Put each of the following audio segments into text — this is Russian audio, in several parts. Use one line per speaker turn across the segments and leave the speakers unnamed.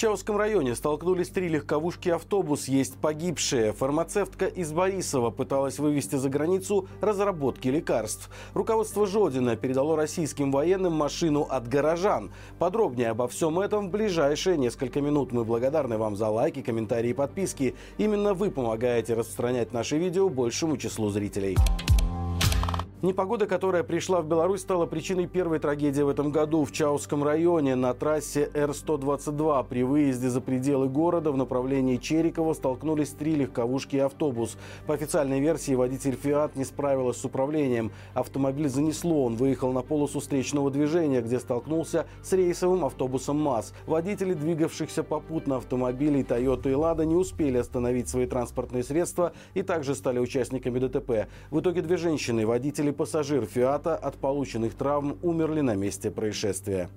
Чаусском районе столкнулись три легковушки автобус. Есть погибшие. Фармацевтка из Борисова пыталась вывести за границу разработки лекарств. Руководство Жодина передало российским военным машину от горожан. Подробнее обо всем этом в ближайшие несколько минут. Мы благодарны вам за лайки, комментарии и подписки. Именно вы помогаете распространять наши видео большему числу зрителей. Непогода, которая пришла в Беларусь, стала причиной первой трагедии в этом году в Чауском районе на трассе Р-122. При выезде за пределы города в направлении Черикова столкнулись три легковушки и автобус. По официальной версии водитель «Фиат» не справилась с управлением. Автомобиль занесло, он выехал на полосу встречного движения, где столкнулся с рейсовым автобусом МАЗ. Водители, двигавшихся попутно автомобилей «Тойота» и «Лада» не успели остановить свои транспортные средства и также стали участниками ДТП. В итоге две женщины, водители пассажир «Фиата» от полученных травм умерли на месте происшествия.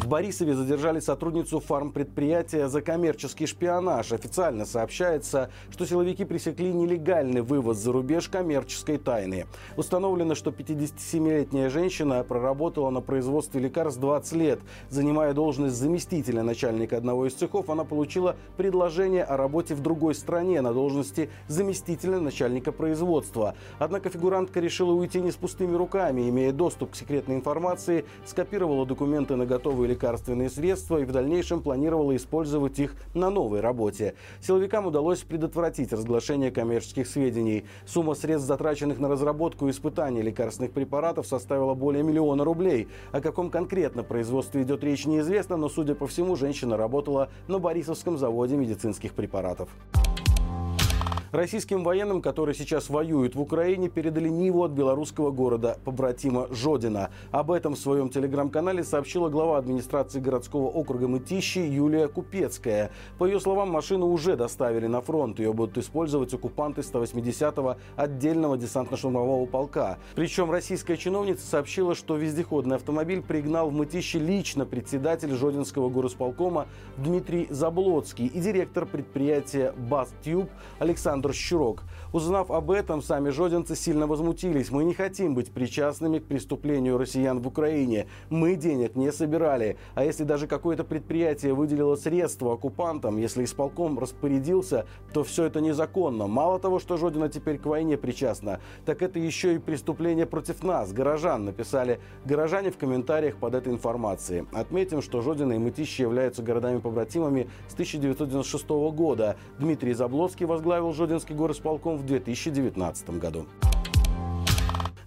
В Борисове задержали сотрудницу фармпредприятия за коммерческий шпионаж. Официально сообщается, что силовики пресекли нелегальный вывоз за рубеж коммерческой тайны. Установлено, что 57-летняя женщина проработала на производстве лекарств 20 лет. Занимая должность заместителя начальника одного из цехов, она получила предложение о работе в другой стране на должности заместителя начальника производства. Однако фигурантка решила уйти не с пустыми руками. Имея доступ к секретной информации, скопировала документы на готовые лекарственные средства и в дальнейшем планировала использовать их на новой работе. Силовикам удалось предотвратить разглашение коммерческих сведений. Сумма средств, затраченных на разработку и испытание лекарственных препаратов, составила более миллиона рублей. О каком конкретно производстве идет речь неизвестно, но, судя по всему, женщина работала на Борисовском заводе медицинских препаратов. Российским военным, которые сейчас воюют в Украине, передали Ниву от белорусского города побратима Жодина. Об этом в своем телеграм-канале сообщила глава администрации городского округа Мытищи Юлия Купецкая. По ее словам, машину уже доставили на фронт. Ее будут использовать оккупанты 180-го отдельного десантно-штурмового полка. Причем российская чиновница сообщила, что вездеходный автомобиль пригнал в Мытищи лично председатель Жодинского горосполкома Дмитрий Заблоцкий и директор предприятия «Бастюб» Александр Александр Щурок. Узнав об этом, сами жодинцы сильно возмутились. Мы не хотим быть причастными к преступлению россиян в Украине. Мы денег не собирали. А если даже какое-то предприятие выделило средства оккупантам, если исполком распорядился, то все это незаконно. Мало того, что Жодина теперь к войне причастна, так это еще и преступление против нас, горожан, написали горожане в комментариях под этой информацией. Отметим, что Жодина и Мытищи являются городами-побратимами с 1996 года. Дмитрий Заблоцкий возглавил Жодин Ордынский горосполком в 2019 году.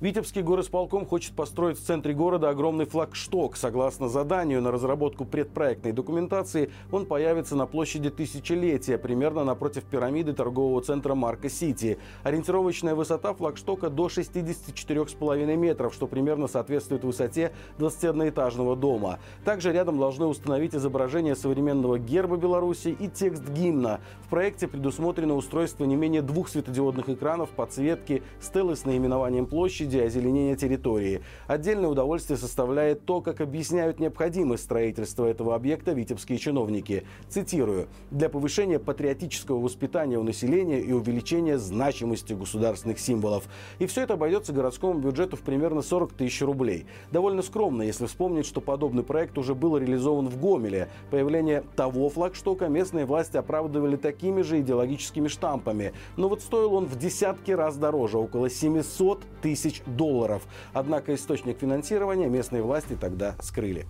Витебский горосполком хочет построить в центре города огромный флагшток. Согласно заданию на разработку предпроектной документации, он появится на площади Тысячелетия, примерно напротив пирамиды торгового центра Марка Сити. Ориентировочная высота флагштока до 64,5 метров, что примерно соответствует высоте 21-этажного дома. Также рядом должны установить изображение современного герба Беларуси и текст гимна. В проекте предусмотрено устройство не менее двух светодиодных экранов, подсветки, стелы с наименованием площади, площади озеленения территории. Отдельное удовольствие составляет то, как объясняют необходимость строительства этого объекта витебские чиновники. Цитирую. «Для повышения патриотического воспитания у населения и увеличения значимости государственных символов». И все это обойдется городскому бюджету в примерно 40 тысяч рублей. Довольно скромно, если вспомнить, что подобный проект уже был реализован в Гомеле. Появление того флагштока местные власти оправдывали такими же идеологическими штампами. Но вот стоил он в десятки раз дороже, около 700 тысяч долларов. Однако источник финансирования местные власти тогда скрыли.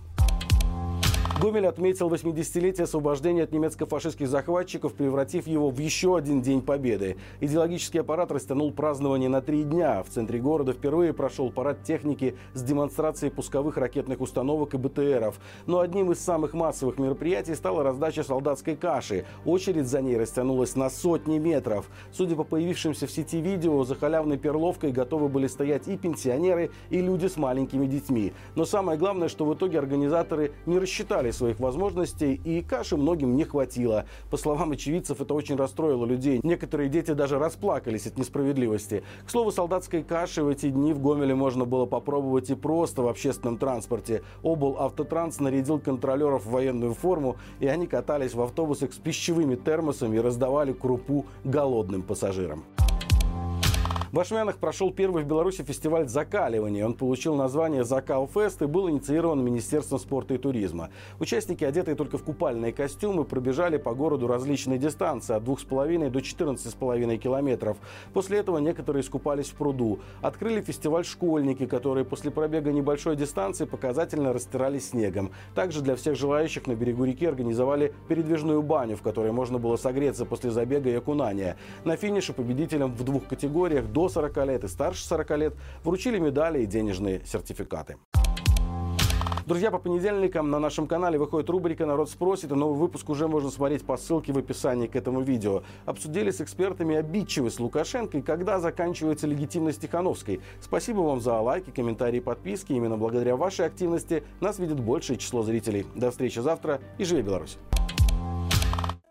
Гомель отметил 80-летие освобождения от немецко-фашистских захватчиков, превратив его в еще один день победы. Идеологический аппарат растянул празднование на три дня. В центре города впервые прошел парад техники с демонстрацией пусковых ракетных установок и БТРов. Но одним из самых массовых мероприятий стала раздача солдатской каши. Очередь за ней растянулась на сотни метров. Судя по появившимся в сети видео, за халявной перловкой готовы были стоять и пенсионеры, и люди с маленькими детьми. Но самое главное, что в итоге организаторы не рассчитали рассчитали своих возможностей, и каши многим не хватило. По словам очевидцев, это очень расстроило людей. Некоторые дети даже расплакались от несправедливости. К слову, солдатской каши в эти дни в Гомеле можно было попробовать и просто в общественном транспорте. Обл Автотранс нарядил контролеров в военную форму, и они катались в автобусах с пищевыми термосами и раздавали крупу голодным пассажирам. В Ашмянах прошел первый в Беларуси фестиваль закаливания. Он получил название «Закалфест» и был инициирован Министерством спорта и туризма. Участники, одетые только в купальные костюмы, пробежали по городу различные дистанции от 2,5 до 14,5 километров. После этого некоторые искупались в пруду. Открыли фестиваль школьники, которые после пробега небольшой дистанции показательно растирались снегом. Также для всех желающих на берегу реки организовали передвижную баню, в которой можно было согреться после забега и окунания. На финише победителям в двух категориях до 40 лет и старше 40 лет вручили медали и денежные сертификаты. Друзья, по понедельникам на нашем канале выходит рубрика «Народ спросит», и новый выпуск уже можно смотреть по ссылке в описании к этому видео. Обсудили с экспертами обидчивость Лукашенко и когда заканчивается легитимность Тихановской. Спасибо вам за лайки, комментарии, подписки. Именно благодаря вашей активности нас видит большее число зрителей. До встречи завтра и живи Беларусь!